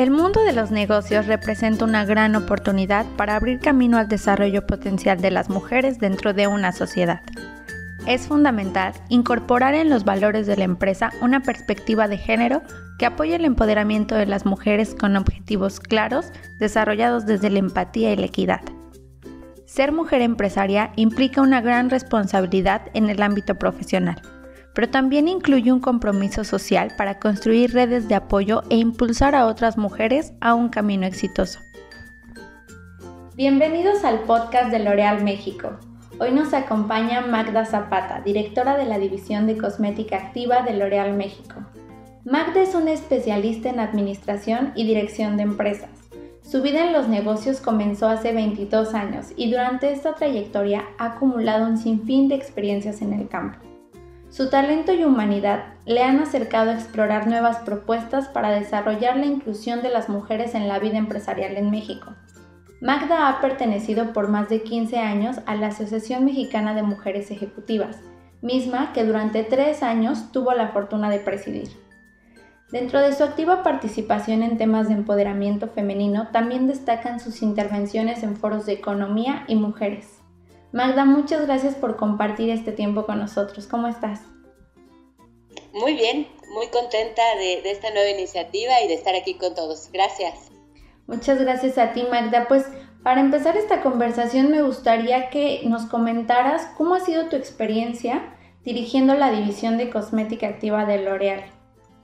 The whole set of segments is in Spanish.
El mundo de los negocios representa una gran oportunidad para abrir camino al desarrollo potencial de las mujeres dentro de una sociedad. Es fundamental incorporar en los valores de la empresa una perspectiva de género que apoye el empoderamiento de las mujeres con objetivos claros desarrollados desde la empatía y la equidad. Ser mujer empresaria implica una gran responsabilidad en el ámbito profesional pero también incluye un compromiso social para construir redes de apoyo e impulsar a otras mujeres a un camino exitoso. Bienvenidos al podcast de L'Oreal México. Hoy nos acompaña Magda Zapata, directora de la División de Cosmética Activa de L'Oreal México. Magda es una especialista en administración y dirección de empresas. Su vida en los negocios comenzó hace 22 años y durante esta trayectoria ha acumulado un sinfín de experiencias en el campo. Su talento y humanidad le han acercado a explorar nuevas propuestas para desarrollar la inclusión de las mujeres en la vida empresarial en México. Magda ha pertenecido por más de 15 años a la Asociación Mexicana de Mujeres Ejecutivas, misma que durante tres años tuvo la fortuna de presidir. Dentro de su activa participación en temas de empoderamiento femenino, también destacan sus intervenciones en foros de economía y mujeres. Magda, muchas gracias por compartir este tiempo con nosotros. ¿Cómo estás? Muy bien, muy contenta de, esta nueva iniciativa y de estar aquí con todos. Gracias. Muchas gracias a ti, Magda. Pues para empezar esta conversación me gustaría que nos comentaras cómo ha sido tu experiencia dirigiendo la división de cosmética activa de L'Oreal.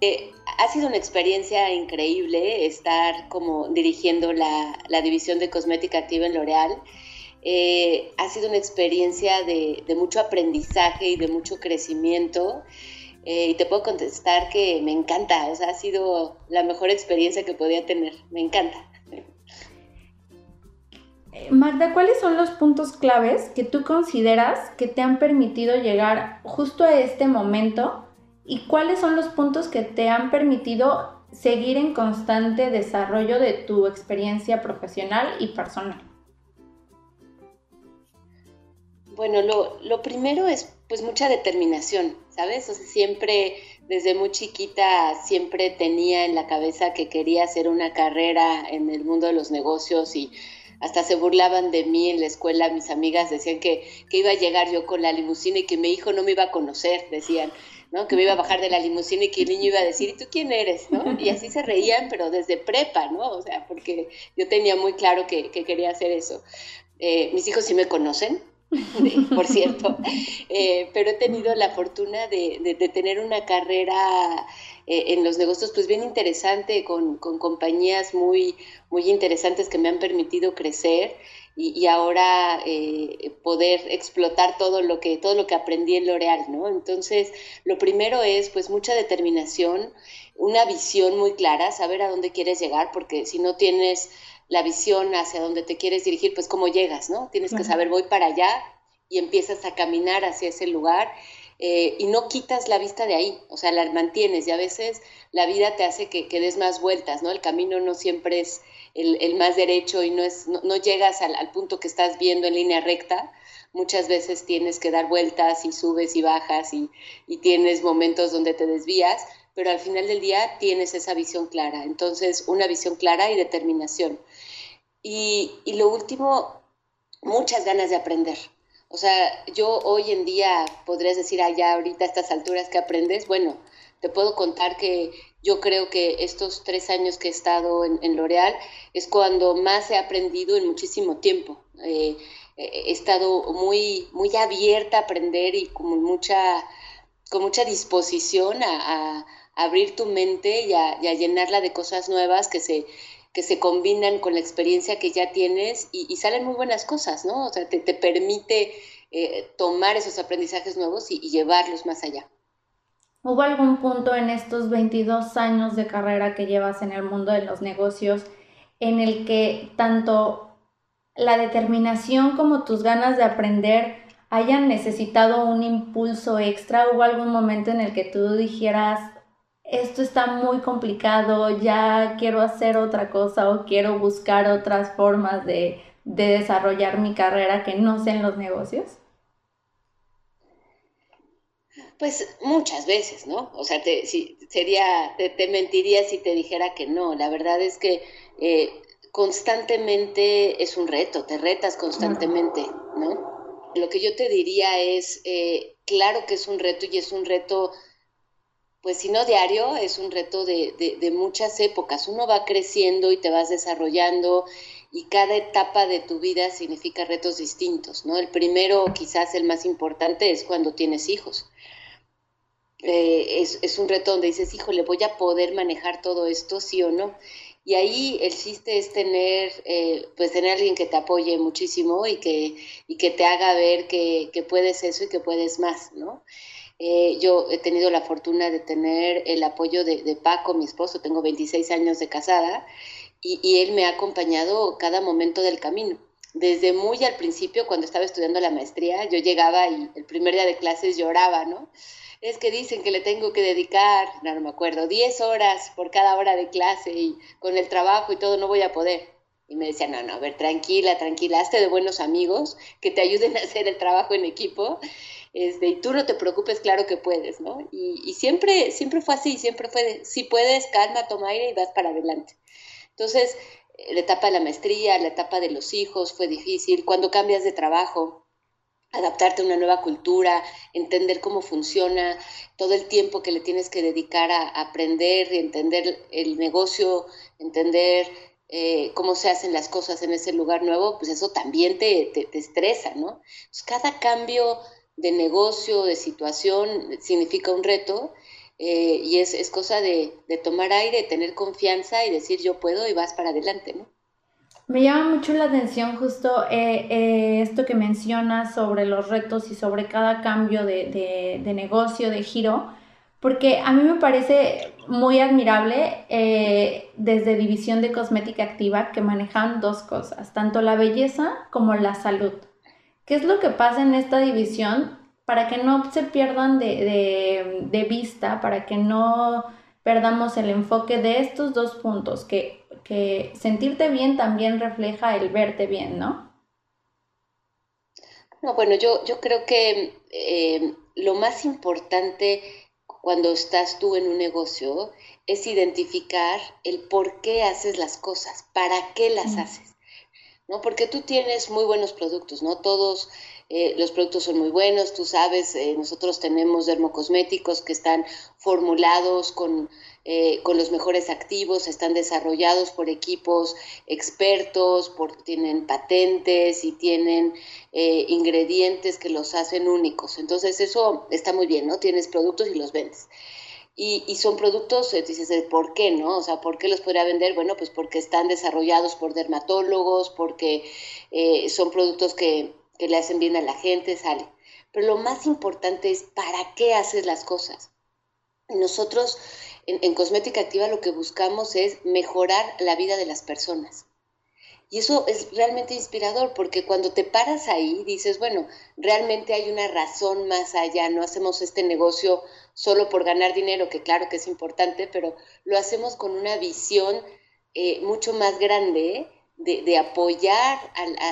Eh, ha sido una experiencia increíble estar como dirigiendo la, la división de cosmética activa en L'Oreal. Eh, ha sido una experiencia de, mucho aprendizaje y de mucho crecimiento. Eh, y te puedo contestar que me encanta, o sea, ha sido la mejor experiencia que podía tener, me encanta. Eh, Magda, ¿cuáles son los puntos claves que tú consideras que te han permitido llegar justo a este momento? ¿Y cuáles son los puntos que te han permitido seguir en constante desarrollo de tu experiencia profesional y personal? Bueno, lo, primero es pues mucha determinación, ¿sabes? O sea, siempre, desde muy chiquita, siempre tenía en la cabeza que quería hacer una carrera en el mundo de los negocios y hasta se burlaban de mí en la escuela, mis amigas decían que, que iba a llegar yo con la limusina y que mi hijo no me iba a conocer, decían. ¿no? Que me iba a bajar de la limusina y que el niño iba a decir, ¿y tú quién eres? ¿no? Y así se reían, pero desde prepa, ¿no? O sea, porque yo tenía muy claro que, quería hacer eso. Eh, mis hijos sí me conocen, por cierto, eh, pero he tenido la fortuna de, tener una carrera eh, en los negocios pues bien interesante, con, compañías muy, muy interesantes que me han permitido crecer y, ahora eh, poder explotar todo lo, que, todo lo que aprendí en L'Oreal, ¿no? Entonces, lo primero es pues mucha determinación, una visión muy clara, saber a dónde quieres llegar, porque si no tienes la visión hacia donde te quieres dirigir, pues cómo llegas, ¿no? Tienes que saber, voy para allá y empiezas a caminar hacia ese lugar eh, y no quitas la vista de ahí, o sea, la mantienes y a veces la vida te hace que, que des más vueltas, ¿no? El camino no siempre es el, más derecho y no, es, no, llegas al, al, punto que estás viendo en línea recta. Muchas veces tienes que dar vueltas y subes y bajas y, y tienes momentos donde te desvías, pero al final del día tienes esa visión clara. Entonces, una visión clara y determinación. Y, lo último, muchas ganas de aprender. O sea, yo hoy en día podrías decir, allá ahorita a estas alturas que aprendes, bueno, te puedo contar que yo creo que estos tres años que he estado en, L'Oreal es cuando más he aprendido en muchísimo tiempo. Eh, he estado muy, muy abierta a aprender y con mucha, con mucha disposición a, abrir tu mente y a, llenarla de cosas nuevas que se, que se combinan con la experiencia que ya tienes y, salen muy buenas cosas, ¿no? O sea, te, permite eh, tomar esos aprendizajes nuevos y, llevarlos más allá. ¿Hubo algún punto en estos 22 años de carrera que llevas en el mundo de los negocios en el que tanto la determinación como tus ganas de aprender hayan necesitado un impulso extra? ¿Hubo algún momento en el que tú dijeras, esto está muy complicado, ya quiero hacer otra cosa o quiero buscar otras formas de, desarrollar mi carrera que no sean los negocios? Pues muchas veces, ¿no? O sea, te, si, sería, te, mentiría si te dijera que no. La verdad es que eh, constantemente es un reto, te retas constantemente, ¿no? Lo que yo te diría es, eh, claro que es un reto y es un reto, pues si no diario, es un reto de, de muchas épocas. Uno va creciendo y te vas desarrollando y cada etapa de tu vida significa retos distintos, ¿no? El primero, quizás el más importante, es cuando tienes hijos. Eh, es, es, un reto donde dices, híjole, voy a poder manejar todo esto, sí o no. Y ahí el chiste es tener, eh, pues tener alguien que te apoye muchísimo y que, y que te haga ver que, que puedes eso y que puedes más, ¿no? Eh, yo he tenido la fortuna de tener el apoyo de, de Paco, mi esposo, tengo 26 años de casada, y, y, él me ha acompañado cada momento del camino. Desde muy al principio, cuando estaba estudiando la maestría, yo llegaba y el primer día de clases lloraba, ¿no? es que dicen que le tengo que dedicar, no, me acuerdo, 10 horas por cada hora de clase y con el trabajo y todo no voy a poder. Y me decía, no, no, a ver, tranquila, tranquila, hazte de buenos amigos que te ayuden a hacer el trabajo en equipo. Este, y tú no te preocupes, claro que puedes, ¿no? Y, y siempre, siempre fue así, siempre fue, si puedes, calma, toma aire y vas para adelante. Entonces, la etapa de la maestría, la etapa de los hijos fue difícil. Cuando cambias de trabajo, adaptarte a una nueva cultura, entender cómo funciona, todo el tiempo que le tienes que dedicar a, aprender y entender el negocio, entender eh, cómo se hacen las cosas en ese lugar nuevo, pues eso también te, te, estresa, ¿no? cada cambio de negocio, de situación, significa un reto eh, y es, es cosa de, de tomar aire, tener confianza y decir yo puedo y vas para adelante. Me llama mucho la atención justo eh, eh, esto que mencionas sobre los retos y sobre cada cambio de, negocio, de giro, porque a mí me parece muy admirable desde División de Cosmética Activa que manejan dos cosas, tanto la belleza como la salud. ¿Qué es lo que pasa en esta división para que no se pierdan de vista, para que no perdamos el enfoque de estos dos puntos, que que sentirte bien también refleja el verte bien, ¿no? No, bueno, yo, yo creo que eh, lo más importante cuando estás tú en un negocio es identificar el por qué haces las cosas, para qué las haces. ¿No? Porque tú tienes muy buenos productos, ¿no? Todos eh, los productos son muy buenos, tú sabes, eh, nosotros tenemos dermocosméticos que están formulados con eh, con los mejores activos, están desarrollados por equipos expertos, por, tienen patentes y tienen eh, ingredientes que los hacen únicos. Entonces eso está muy bien, ¿no? Tienes productos y los vendes. Y, son productos, eh, dices, ¿por qué no? O sea, ¿por qué los podría vender? Bueno, pues porque están desarrollados por dermatólogos, porque son productos que, que le hacen bien a la gente, sale. Pero lo más importante es, ¿para qué haces las cosas? Nosotros en, Cosmética Activa lo que buscamos es mejorar la vida de las personas. Y eso es realmente inspirador porque cuando te paras ahí dices, bueno, realmente hay una razón más allá, no hacemos este negocio solo por ganar dinero, que claro que es importante, pero lo hacemos con una visión eh, mucho más grande de, apoyar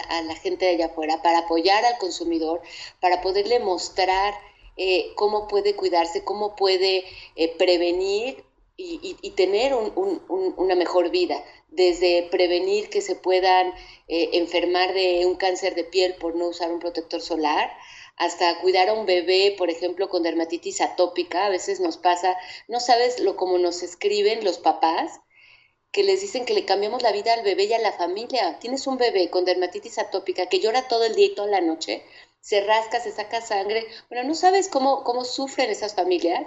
a, la gente de allá afuera, para apoyar al consumidor, para poderle mostrar eh, cómo puede cuidarse, cómo puede eh, prevenir y, tener una mejor vida, desde prevenir que se puedan eh, enfermar de un cáncer de piel por no usar un protector solar, hasta cuidar a un bebé, por ejemplo, con dermatitis atópica. A veces nos pasa, no sabes lo como nos escriben los papás, que les dicen que le cambiamos la vida al bebé y a la familia. Tienes un bebé con dermatitis atópica que llora todo el día y toda la noche, se rasca, se saca sangre. Bueno, no sabes cómo, cómo sufren esas familias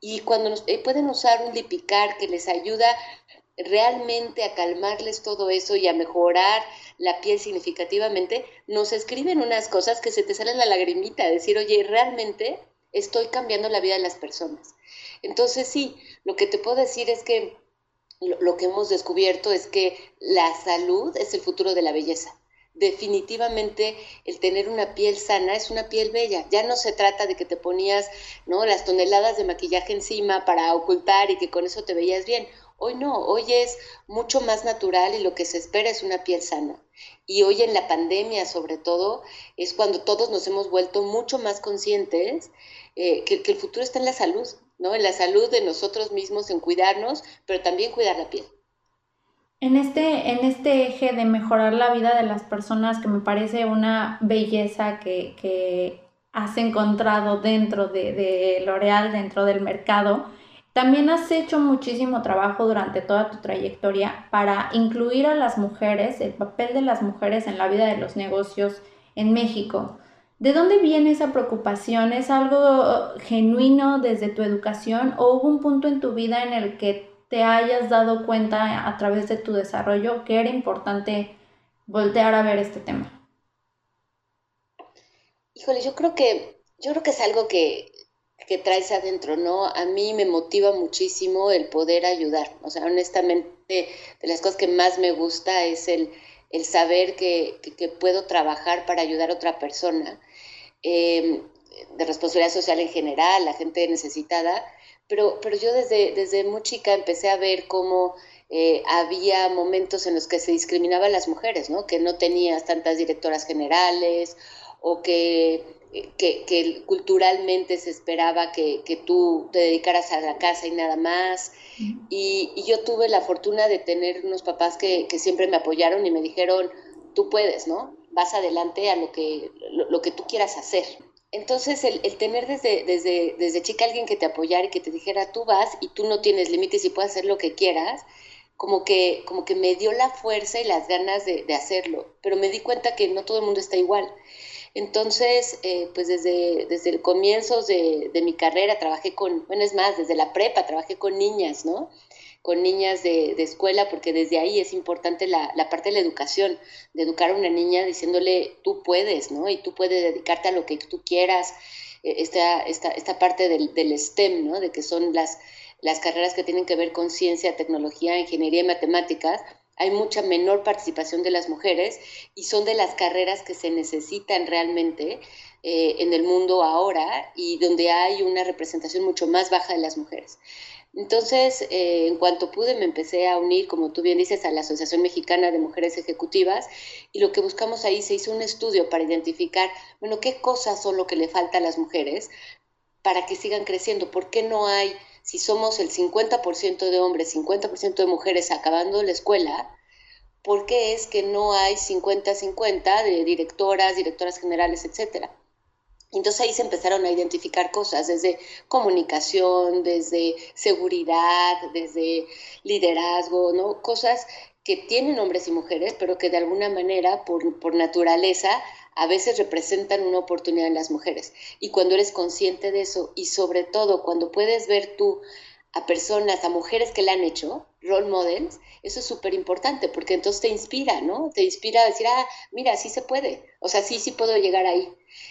y cuando nos, eh, pueden usar un lipicar que les ayuda realmente a calmarles todo eso y a mejorar la piel significativamente, nos escriben unas cosas que se te salen la lagrimita, decir, oye, realmente estoy cambiando la vida de las personas. Entonces sí, lo que te puedo decir es que lo que hemos descubierto es que la salud es el futuro de la belleza definitivamente el tener una piel sana es una piel bella. Ya no se trata de que te ponías ¿no? las toneladas de maquillaje encima para ocultar y que con eso te veías bien. Hoy no, hoy es mucho más natural y lo que se espera es una piel sana. Y hoy en la pandemia sobre todo es cuando todos nos hemos vuelto mucho más conscientes eh, que, que el futuro está en la salud, ¿no? En la salud de nosotros mismos, en cuidarnos, pero también cuidar la piel. En este, en este eje de mejorar la vida de las personas, que me parece una belleza que, has encontrado dentro de, de L'Oreal, dentro del mercado, también has hecho muchísimo trabajo durante toda tu trayectoria para incluir a las mujeres, el papel de las mujeres en la vida de los negocios en México. ¿De dónde viene esa preocupación? ¿Es algo genuino desde tu educación o hubo un punto en tu vida en el que te hayas dado cuenta a través de tu desarrollo que era importante voltear a ver este tema? Híjole, yo creo que, yo creo que es algo que, que traes adentro, ¿no? A mí me motiva muchísimo el poder ayudar. O sea, honestamente, de las cosas que más me gusta es el, el saber que, que, puedo trabajar para ayudar a otra persona. Eh, de responsabilidad social en general, la gente necesitada, pero, pero yo desde, desde muy chica empecé a ver cómo eh, había momentos en los que se discriminaba a las mujeres, ¿no? Que no tenías tantas directoras generales o que, que, culturalmente se esperaba que, tú te dedicaras a la casa y nada más. Y, y, yo tuve la fortuna de tener unos papás que, siempre me apoyaron y me dijeron, tú puedes, ¿no? Vas adelante a lo que, lo que tú quieras hacer. Entonces, el, tener desde, desde, desde chica alguien que te apoyara y que te dijera, tú vas y tú no tienes límites y puedes hacer lo que quieras, como que, como que me dio la fuerza y las ganas de, hacerlo. Pero me di cuenta que no todo el mundo está igual. Entonces, eh, pues desde, desde el comienzo de, de, mi carrera trabajé con, bueno, es más, desde la prepa trabajé con niñas, ¿no? Con niñas de, escuela, porque desde ahí es importante la, parte de la educación, de educar a una niña diciéndole, tú puedes, ¿no? Y tú puedes dedicarte a lo que tú quieras, eh, esta, esta, esta parte del, del, STEM, ¿no? De que son las, las carreras que tienen que ver con ciencia, tecnología, ingeniería y matemáticas, hay mucha menor participación de las mujeres y son de las carreras que se necesitan realmente eh, en el mundo ahora y donde hay una representación mucho más baja de las mujeres. Entonces, eh, en cuanto pude, me empecé a unir, como tú bien dices, a la Asociación Mexicana de Mujeres Ejecutivas y lo que buscamos ahí se hizo un estudio para identificar, bueno, qué cosas son lo que le falta a las mujeres para que sigan creciendo. ¿Por qué no hay, si somos el 50% de hombres, 50% de mujeres acabando la escuela, ¿por qué es que no hay 50-50 de directoras, directoras generales, etcétera? Entonces ahí se empezaron a identificar cosas, desde comunicación, desde seguridad, desde liderazgo, ¿no? Cosas que tienen hombres y mujeres, pero que de alguna manera, por, por naturaleza, a veces representan una oportunidad en las mujeres. Y cuando eres consciente de eso, y sobre todo cuando puedes ver tú a personas, a mujeres que la han hecho, role models, eso es súper importante, porque entonces te inspira, ¿no? Te inspira a decir, ah, mira, sí se puede, o sea, sí, sí puedo llegar ahí.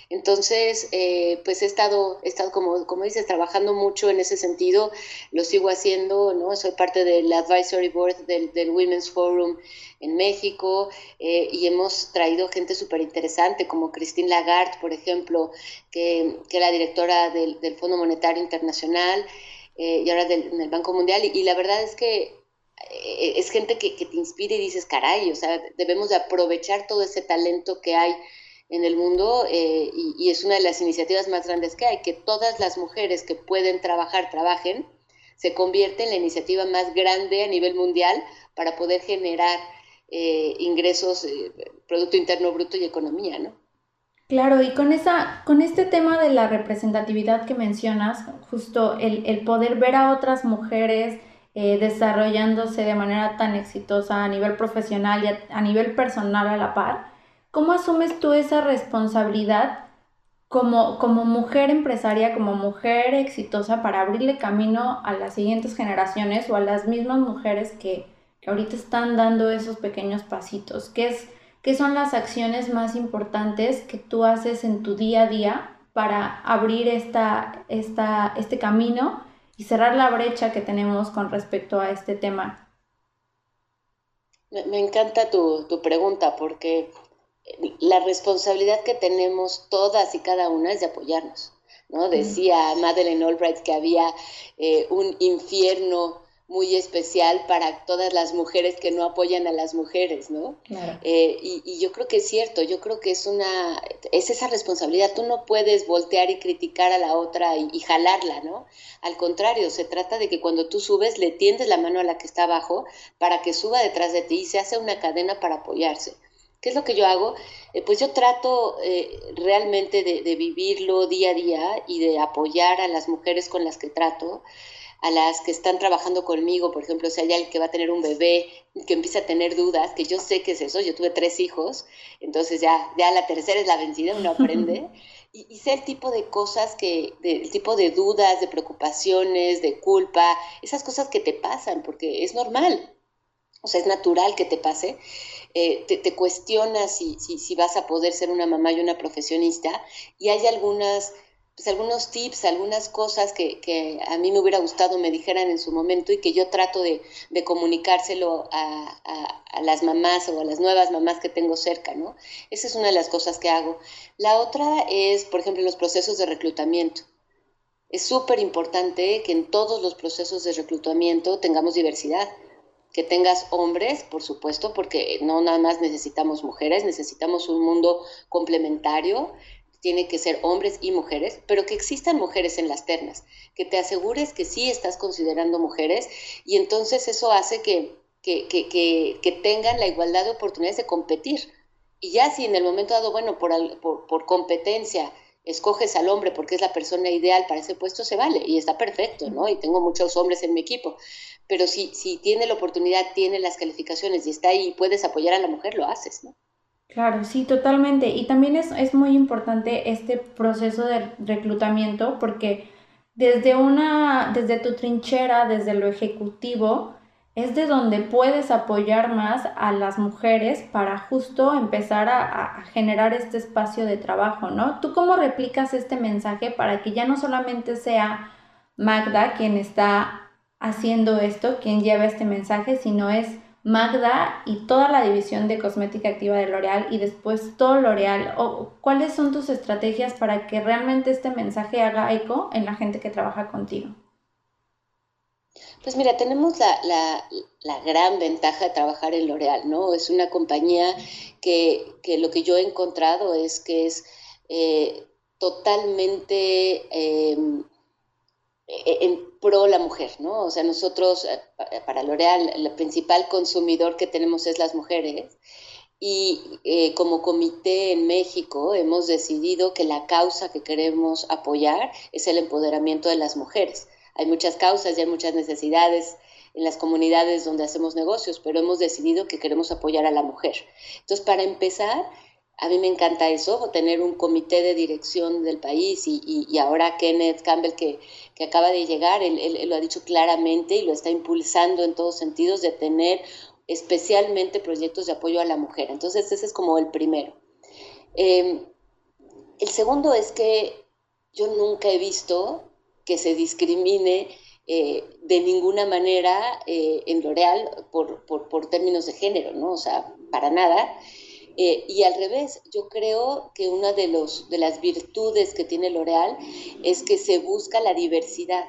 Entonces, eh, pues he estado, he estado como, como dices, trabajando mucho en ese sentido, lo sigo haciendo, ¿no? Soy parte del Advisory Board del, del Women's Forum en México eh, y hemos traído gente súper interesante como Christine Lagarde, por ejemplo, que, que la directora del, del Fondo Monetario Internacional eh, y ahora del, en Banco Mundial. Y, la verdad es que es gente que, que, te inspira y dices, caray, o sea, debemos de aprovechar todo ese talento que hay en el mundo eh, y, es una de las iniciativas más grandes que hay, que todas las mujeres que pueden trabajar, trabajen, se convierte en la iniciativa más grande a nivel mundial para poder generar eh, ingresos, eh, Producto Interno Bruto y economía, ¿no? Claro, y con, esa, con este tema de la representatividad que mencionas, justo el, el poder ver a otras mujeres desarrollándose de manera tan exitosa a nivel profesional y a nivel personal a la par, ¿Cómo asumes tú esa responsabilidad como, como mujer empresaria, como mujer exitosa para abrirle camino a las siguientes generaciones o a las mismas mujeres que, ahorita están dando esos pequeños pasitos? ¿Qué, es, ¿Qué son las acciones más importantes que tú haces en tu día a día para abrir esta, esta, este camino y cerrar la brecha que tenemos con respecto a este tema? Me, encanta tu, tu pregunta porque la responsabilidad que tenemos todas y cada una es de apoyarnos. ¿no? Decía Madeleine Albright que había eh, un infierno muy especial para todas las mujeres que no apoyan a las mujeres, ¿no? Eh, y, yo creo que es cierto, yo creo que es una, es esa responsabilidad, tú no puedes voltear y criticar a la otra y, jalarla, ¿no? Al contrario, se trata de que cuando tú subes le tiendes la mano a la que está abajo para que suba detrás de ti y se hace una cadena para apoyarse. ¿Qué es lo que yo hago? Eh, pues yo trato eh, realmente de, de vivirlo día a día y de apoyar a las mujeres con las que trato a las que están trabajando conmigo, por ejemplo, si hay alguien que va a tener un bebé, que empieza a tener dudas, que yo sé que es eso, yo tuve tres hijos, entonces ya, ya la tercera es la vencida, uno aprende, y, sé el tipo de cosas que, el tipo de dudas, de preocupaciones, de culpa, esas cosas que te pasan, porque es normal, o sea, es natural que te pase, eh, te, te, cuestionas si, si, si vas a poder ser una mamá y una profesionista, y hay algunas pues, algunos tips, algunas cosas que, a mí me hubiera gustado me dijeran en su momento y que yo trato de, comunicárselo a, las mamás o a las nuevas mamás que tengo cerca, ¿no? Esa es una de las cosas que hago. La otra es, por ejemplo, los procesos de reclutamiento. Es súper importante que en todos los procesos de reclutamiento tengamos diversidad que tengas hombres, por supuesto, porque no nada más necesitamos mujeres, necesitamos un mundo complementario tiene que ser hombres y mujeres, pero que existan mujeres en las ternas, que te asegures que sí estás considerando mujeres y entonces eso hace que, que, que, que tengan la igualdad de oportunidades de competir. Y ya si en el momento dado, bueno, por, por, competencia, escoges al hombre porque es la persona ideal para ese puesto, se vale y está perfecto, ¿no? Y tengo muchos hombres en mi equipo. Pero si, si tiene la oportunidad, tiene las calificaciones y está ahí y puedes apoyar a la mujer, lo haces, ¿no? Claro, sí, totalmente. Y también es, es muy importante este proceso de reclutamiento porque desde una, desde tu trinchera, desde lo ejecutivo, es de donde puedes apoyar más a las mujeres para justo empezar a, a, generar este espacio de trabajo, ¿no? ¿Tú cómo replicas este mensaje para que ya no solamente sea Magda quien está haciendo esto, quien lleva este mensaje, sino es Magda y toda la división de cosmética activa de L'Oreal y después todo L'Oreal? ¿O ¿Cuáles son tus estrategias para que realmente este mensaje haga eco en la gente que trabaja contigo? Pues mira, tenemos la, gran ventaja de trabajar en L'Oreal, ¿no? Es una compañía que, lo que yo he encontrado es que es eh, totalmente em, en pro la mujer, ¿no? O sea, nosotros, eh, para L'Oreal, el principal consumidor que tenemos es las mujeres. Y eh, como comité en México hemos decidido que la causa que queremos apoyar es el empoderamiento de las mujeres. Hay muchas causas y hay muchas necesidades en las comunidades donde hacemos negocios, pero hemos decidido que queremos apoyar a la mujer. Entonces, para empezar, a mí me encanta eso, tener un comité de dirección del país y, ahora Kenneth Campbell que, acaba de llegar, él, lo ha dicho claramente y lo está impulsando en todos sentidos de tener especialmente proyectos de apoyo a la mujer. Entonces ese es como el primero. Em, el segundo es que yo nunca he visto que se discrimine eh, de ninguna manera eh, en L'Oreal por, por, por términos de género, ¿no? O sea, para nada. Eh, y al revés, yo creo que una de, los, de las virtudes que tiene L'Oreal es que se busca la diversidad,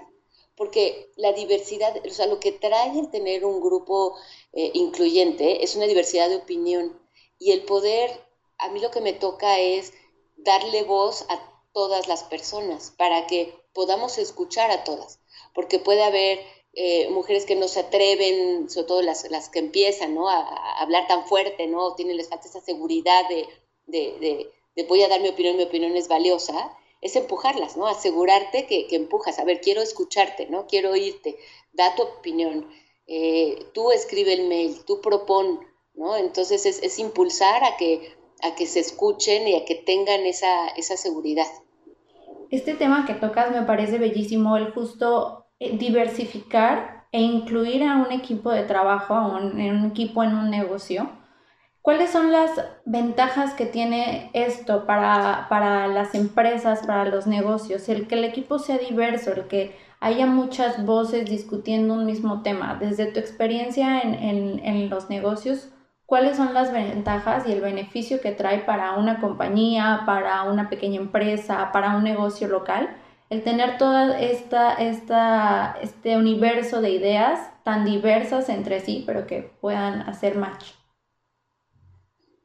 porque la diversidad, o sea, lo que trae el tener un grupo eh, incluyente es una diversidad de opinión. Y el poder, a mí lo que me toca es darle voz a todas las personas para que podamos escuchar a todas, porque puede haber eh, mujeres que no se atreven, sobre todo las, que empiezan. A, hablar tan fuerte, ¿no? Tienen, les falta esa seguridad de, de, de, voy a dar mi opinión, mi opinión es valiosa, es empujarlas, ¿no? Asegurarte que, empujas, a ver, quiero escucharte, ¿no? Quiero oírte, da tu opinión, eh, tú escribe el mail, tú propon, ¿no? Entonces es, es, impulsar a que, a que se escuchen y a que tengan esa, esa seguridad. Este tema que tocas me parece bellísimo, el justo diversificar e incluir a un equipo de trabajo, a un, un equipo en un negocio. ¿Cuáles son las ventajas que tiene esto para, para, las empresas, para los negocios? El que el equipo sea diverso, el que haya muchas voces discutiendo un mismo tema. Desde tu experiencia en, en, en los negocios, cuáles son las ventajas y el beneficio que trae para una compañía, para una pequeña empresa, para un negocio local, el tener todo esta, esta, este universo de ideas tan diversas entre sí, pero que puedan hacer match.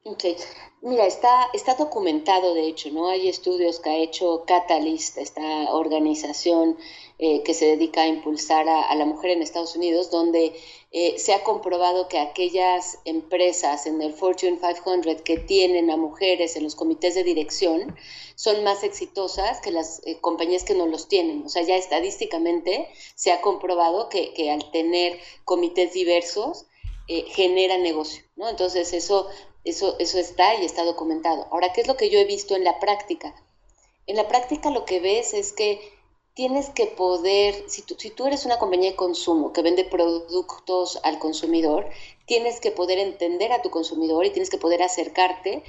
Okay. Mira, está, está documentado, de hecho, ¿no? Hay estudios que ha hecho Catalyst, esta organización eh, que se dedica a impulsar a, la mujer en Estados Unidos, donde eh, se ha comprobado que aquellas empresas en el Fortune 500 que tienen a mujeres en los comités de dirección son más exitosas que las eh, compañías que no los tienen. O sea, ya estadísticamente se ha comprobado que, que al tener comités diversos, genera negocio, ¿no? Entonces eso eso, eso está y está documentado. Ahora, ¿qué es lo que yo he visto en la práctica? En la práctica lo que ves es que tienes que poder, si tú, si tú eres una compañía de consumo que vende productos al consumidor, tienes que poder entender a tu consumidor y tienes que poder acercarte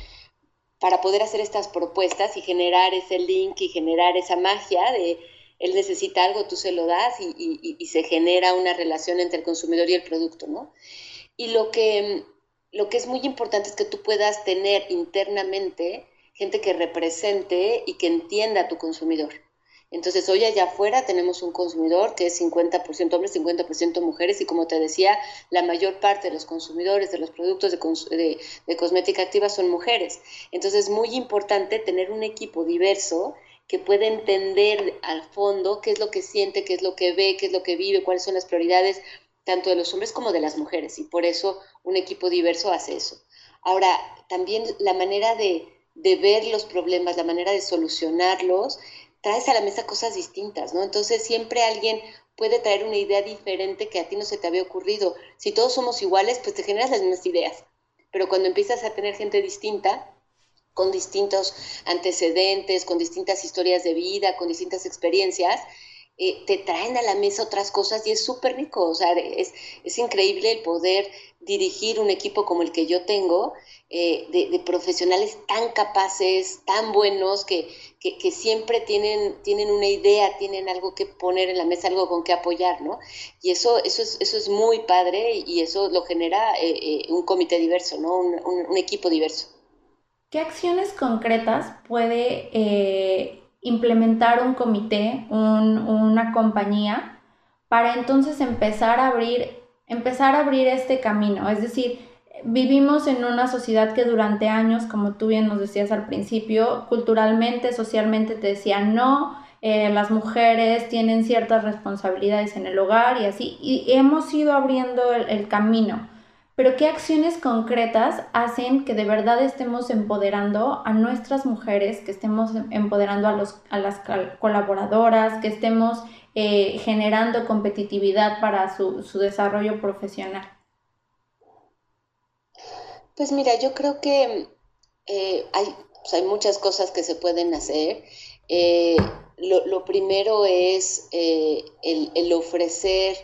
para poder hacer estas propuestas y generar ese link y generar esa magia de él necesita algo, tú se lo das y, y, se genera una relación entre el consumidor y el producto, ¿no? Y lo que lo que es muy importante es que tú puedas tener internamente gente que represente y que entienda a tu consumidor. Entonces, hoy allá afuera tenemos un consumidor que es 50% hombres, 50% mujeres y como te decía, la mayor parte de los consumidores de los productos de, cosmética activa son mujeres. Entonces, es muy importante tener un equipo diverso que pueda entender al fondo qué es lo que siente, qué es lo que ve, qué es lo que vive, cuáles son las prioridades, tanto de los hombres como de las mujeres, y por eso un equipo diverso hace eso. Ahora, también la manera de, ver los problemas, la manera de solucionarlos, traes a la mesa cosas distintas, ¿no? Entonces siempre alguien puede traer una idea diferente que a ti no se te había ocurrido. Si todos somos iguales, pues te generas las mismas ideas. Pero cuando empiezas a tener gente distinta, con distintos antecedentes, con distintas historias de vida, con distintas experiencias, eh, te traen a la mesa otras cosas y es súper rico, o sea, es, es, increíble el poder dirigir un equipo como el que yo tengo, eh, de, profesionales tan capaces, tan buenos, que, que, siempre tienen, tienen una idea, tienen algo que poner en la mesa, algo con que apoyar, ¿no? Y eso, eso, es, eso es muy padre y eso lo genera eh, un comité diverso, ¿no? Un, un, equipo diverso. ¿Qué acciones concretas puede implementar un comité, una compañía, para entonces empezar a abrir, empezar a abrir este camino. Es decir, vivimos en una sociedad que durante años, como tú bien nos decías al principio, culturalmente, socialmente te decían no, eh, las mujeres tienen ciertas responsabilidades en el hogar y así, y hemos ido abriendo el camino pero qué acciones concretas hacen que de verdad estemos empoderando a nuestras mujeres, que estemos empoderando a, las colaboradoras, que estemos eh, generando competitividad para su, desarrollo profesional. Pues mira, yo creo que eh, hay, muchas cosas que se pueden hacer. Eh, lo, primero es el ofrecer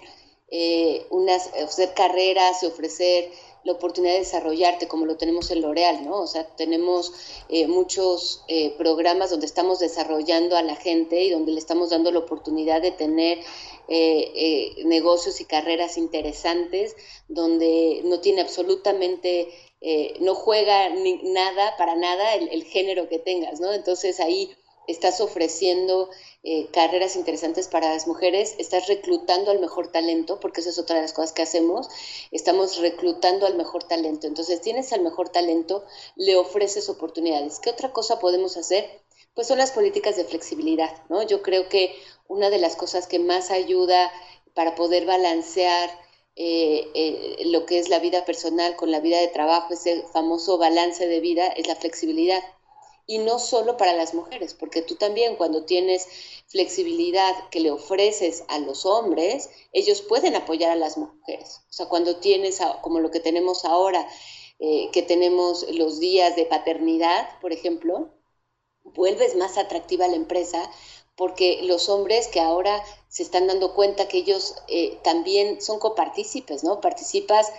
eh, unas, ofrecer carreras y ofrecer la oportunidad de desarrollarte como lo tenemos en L'Oreal, ¿no? O sea, tenemos eh, muchos eh, programas donde estamos desarrollando a la gente y donde le estamos dando la oportunidad de tener negocios y carreras interesantes, donde no tiene absolutamente, no juega ni nada, para nada el género que tengas, ¿no? Entonces ahí estás ofreciendo eh, carreras interesantes para las mujeres, estás reclutando al mejor talento, porque esa es otra de las cosas que hacemos, estamos reclutando al mejor talento. Entonces tienes al mejor talento, le ofreces oportunidades. ¿Qué otra cosa podemos hacer? Pues son las políticas de flexibilidad, ¿no? Yo creo que una de las cosas que más ayuda para poder balancear eh, eh, lo que es la vida personal con la vida de trabajo, ese famoso balance de vida, es la flexibilidad y no solo para las mujeres, porque tú también cuando tienes flexibilidad que le ofreces a los hombres, ellos pueden apoyar a las mujeres. O sea, cuando tienes, como lo que tenemos ahora, eh, que tenemos los días de paternidad, por ejemplo, vuelves más atractiva la empresa porque los hombres que ahora se están dando cuenta que ellos eh, también son copartícipes, ¿no? Participas,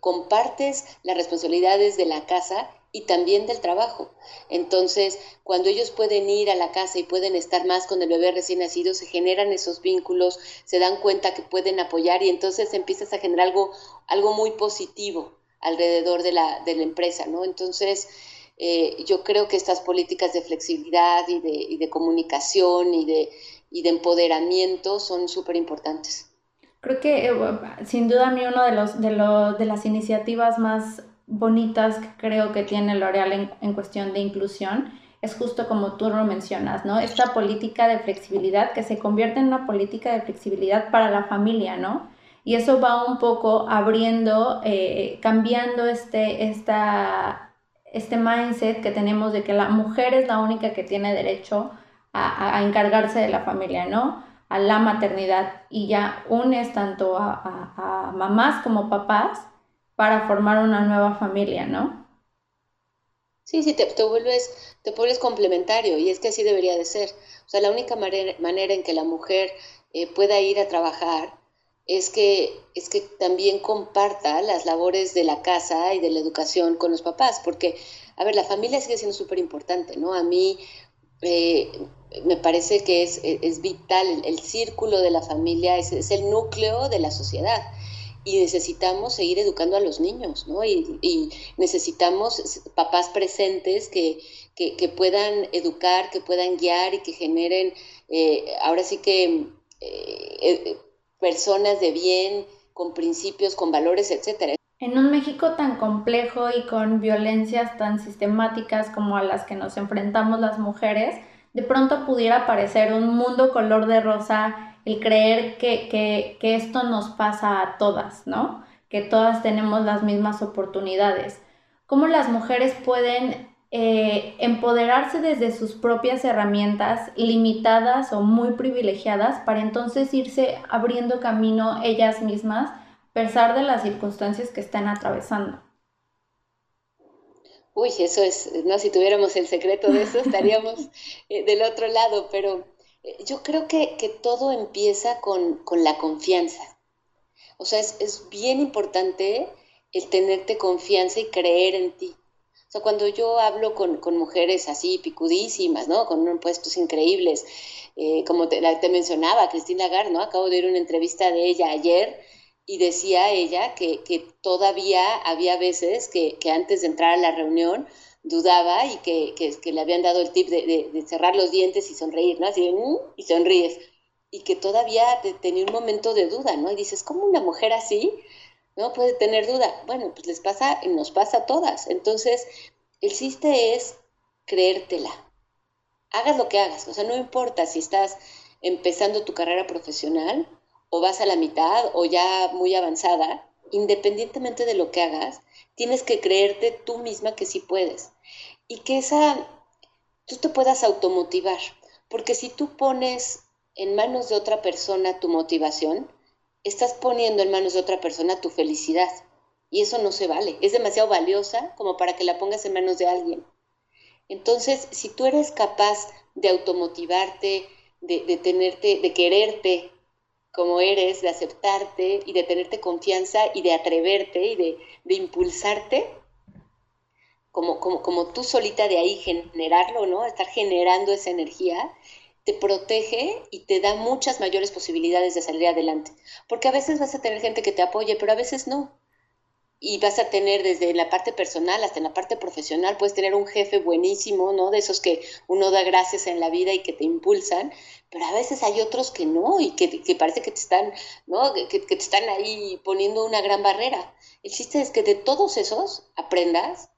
compartes las responsabilidades de la casa y también del trabajo. Entonces, cuando ellos pueden ir a la casa y pueden estar más con el bebé recién nacido, se generan esos vínculos, se dan cuenta que pueden apoyar y entonces empiezas a generar algo, algo muy positivo alrededor de la, de la empresa, ¿no? Entonces, eh, yo creo que estas políticas de flexibilidad y de, y de comunicación y de, y de empoderamiento son súper importantes. Creo que eh, sin duda a mí uno de, los, de, lo, de las iniciativas más bonitas que creo que tiene L'Oreal en, en, cuestión de inclusión es justo como tú lo mencionas, ¿no? Esta política de flexibilidad que se convierte en una política de flexibilidad para la familia, ¿no? Y eso va un poco abriendo, eh, cambiando este, esta, este mindset que tenemos de que la mujer es la única que tiene derecho a, a encargarse de la familia, ¿no? A la maternidad y ya unes tanto a, a, a mamás como papás para formar una nueva familia, ¿no? Sí, sí, te, te, vuelves, te vuelves complementario y es que así debería de ser. O sea, la única manera, en que la mujer eh, pueda ir a trabajar es que, es que también comparta las labores de la casa y de la educación con los papás, porque, a ver, la familia sigue siendo súper importante, ¿no? A mí eh, me parece que es, es vital, el, círculo de la familia es, el núcleo de la sociedad y necesitamos seguir educando a los niños, ¿no? Y, necesitamos papás presentes que, que, puedan educar, que puedan guiar y que generen, eh, ahora sí que... Eh, personas de bien, con principios, con valores, etcétera. En un México tan complejo y con violencias tan sistemáticas como a las que nos enfrentamos las mujeres, de pronto pudiera parecer un mundo color de rosa el creer que, que, que esto nos pasa a todas, ¿no? Que todas tenemos las mismas oportunidades. ¿Cómo las mujeres pueden eh, empoderarse desde sus propias herramientas limitadas o muy privilegiadas para entonces irse abriendo camino ellas mismas a pesar de las circunstancias que están atravesando. Uy, eso es, no, si tuviéramos el secreto de eso estaríamos eh, del otro lado, pero yo creo que, que todo empieza con, con, la confianza. O sea, es, es bien importante el tenerte confianza y creer en ti. O sea, cuando yo hablo con, con mujeres así picudísimas, ¿no? Con puestos increíbles, eh, como te, mencionaba, Cristina Lagarde, ¿no? Acabo de ir una entrevista de ella ayer y decía ella que, que todavía había veces que, que, antes de entrar a la reunión dudaba y que, que le habían dado el tip de, de, cerrar los dientes y sonreír, ¿no? Así de, mm", y sonríes. Y que todavía tenía un momento de duda, ¿no? Y dices, ¿cómo una mujer así ¿no? Puede tener duda. Bueno, pues les pasa, nos pasa a todas. Entonces, el chiste es creértela. Hagas lo que hagas. O sea, no importa si estás empezando tu carrera profesional o vas a la mitad o ya muy avanzada, independientemente de lo que hagas, tienes que creerte tú misma que sí puedes. Y que esa, tú te puedas automotivar. Porque si tú pones en manos de otra persona tu motivación, estás poniendo en manos de otra persona tu felicidad. Y eso no se vale. Es demasiado valiosa como para que la pongas en manos de alguien. Entonces, si tú eres capaz de automotivarte, de, de tenerte, de quererte como eres, de aceptarte y de tenerte confianza y de atreverte y de, de impulsarte, como, como, como tú solita de ahí generarlo, ¿no? Estar generando esa energía, te protege y te da muchas mayores posibilidades de salir adelante. Porque a veces vas a tener gente que te apoye, pero a veces no. Y vas a tener desde la parte personal hasta en la parte profesional, puedes tener un jefe buenísimo, ¿no? De esos que uno da gracias en la vida y que te impulsan, pero a veces hay otros que no y que, que parece que te están, ¿no? Que, que, te están ahí poniendo una gran barrera. El chiste es que de todos esos aprendas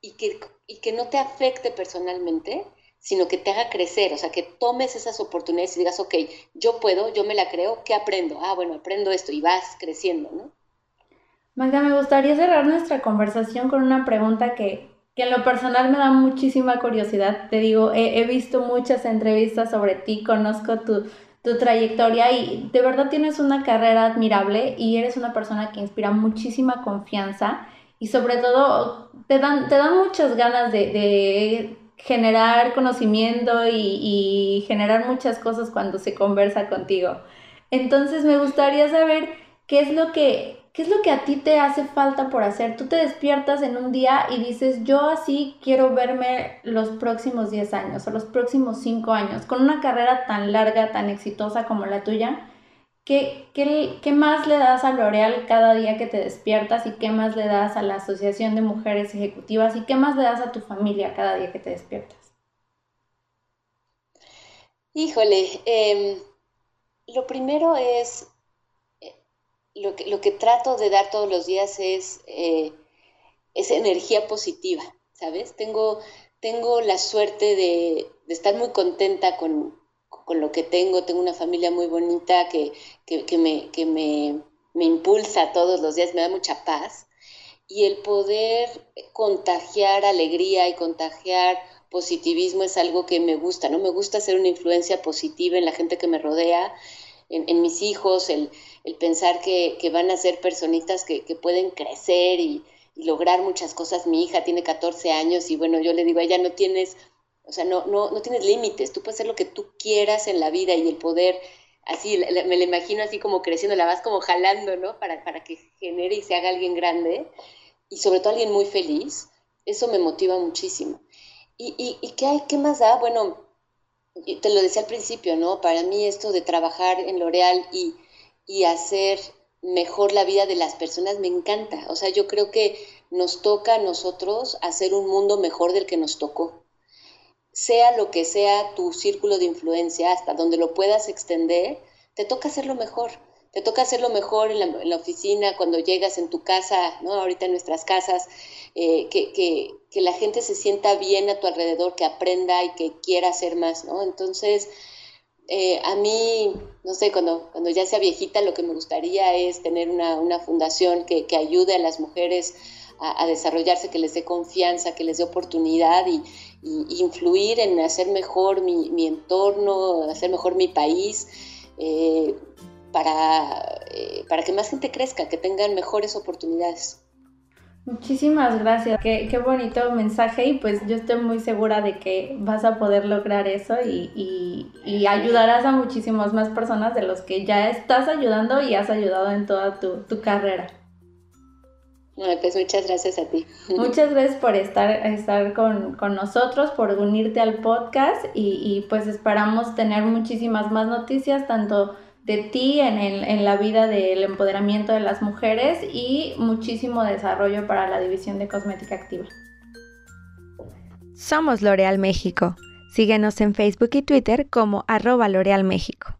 y que, y que no te afecte personalmente, sino que te haga crecer, o sea, que tomes esas oportunidades y digas, ok, yo puedo, yo me la creo, ¿qué aprendo? Ah, bueno, aprendo esto y vas creciendo, ¿no? Magda, me gustaría cerrar nuestra conversación con una pregunta que, que en lo personal me da muchísima curiosidad. Te digo, he, visto muchas entrevistas sobre ti, conozco tu, tu trayectoria y de verdad tienes una carrera admirable y eres una persona que inspira muchísima confianza y sobre todo te dan, te dan muchas ganas de, generar conocimiento y, generar muchas cosas cuando se conversa contigo. Entonces me gustaría saber qué es lo que qué es lo que a ti te hace falta por hacer. Tú te despiertas en un día y dices, "Yo así quiero verme los próximos 10 años o los próximos 5 años con una carrera tan larga, tan exitosa como la tuya." ¿qué, qué, más le das a L'Oreal cada día que te despiertas y qué más le das a la Asociación de Mujeres Ejecutivas y qué más le das a tu familia cada día que te despiertas? Híjole, em, lo primero es, lo que, lo que, trato de dar todos los días es, eh, es energía positiva, ¿sabes? Tengo, tengo la suerte de, estar muy contenta con, lo que tengo, tengo una familia muy bonita que, me, que me, me, impulsa todos los días, me da mucha paz. Y el poder contagiar alegría y contagiar positivismo es algo que me gusta, ¿no? Me gusta ser una influencia positiva en la gente que me rodea, en, mis hijos, el, pensar que, van a ser personitas que, pueden crecer y, lograr muchas cosas. Mi hija tiene 14 años y bueno, yo le digo, ella no tienes, o sea, no, no, no tienes límites, tú puedes hacer lo que tú quieras en la vida y el poder, así, me la imagino así como creciendo, la vas como jalando, ¿no? Para, para que genere y se haga alguien grande y sobre todo alguien muy feliz. Eso me motiva muchísimo. ¿Y, y, qué, hay, qué más da? Bueno, te lo decía al principio, ¿no? Para mí esto de trabajar en L'Oreal y, y hacer mejor la vida de las personas me encanta. O sea, yo creo que nos toca a nosotros hacer un mundo mejor del que nos tocó. Sea lo que sea tu círculo de influencia, hasta donde lo puedas extender, te toca hacerlo mejor te toca hacerlo mejor en la, oficina, cuando llegas en tu casa, ¿no? Ahorita en nuestras casas, eh, que, que, que, la gente se sienta bien a tu alrededor, que aprenda y que quiera hacer más, ¿no? Entonces, eh, a mí, no sé, cuando, cuando ya sea viejita, lo que me gustaría es tener una, una fundación que, que, ayude a las mujeres a, desarrollarse, que les dé confianza, que les dé oportunidad y, influir en hacer mejor mi, mi, entorno, hacer mejor mi país. Eh, para, eh, para que más gente crezca, que tengan mejores oportunidades. Muchísimas gracias, qué, qué, bonito mensaje y pues yo estoy muy segura de que vas a poder lograr eso y, y, ayudarás a muchísimas más personas de los que ya estás ayudando y has ayudado en toda tu, tu carrera. pues muchas gracias a ti. Muchas gracias por estar, estar con, con nosotros, por unirte al podcast y, y pues esperamos tener muchísimas más noticias, tanto de ti en, en la vida del empoderamiento de las mujeres y muchísimo desarrollo para la división de cosmética activa. Somos L'Oreal México. Síguenos en Facebook y Twitter como arroba L'Oreal México.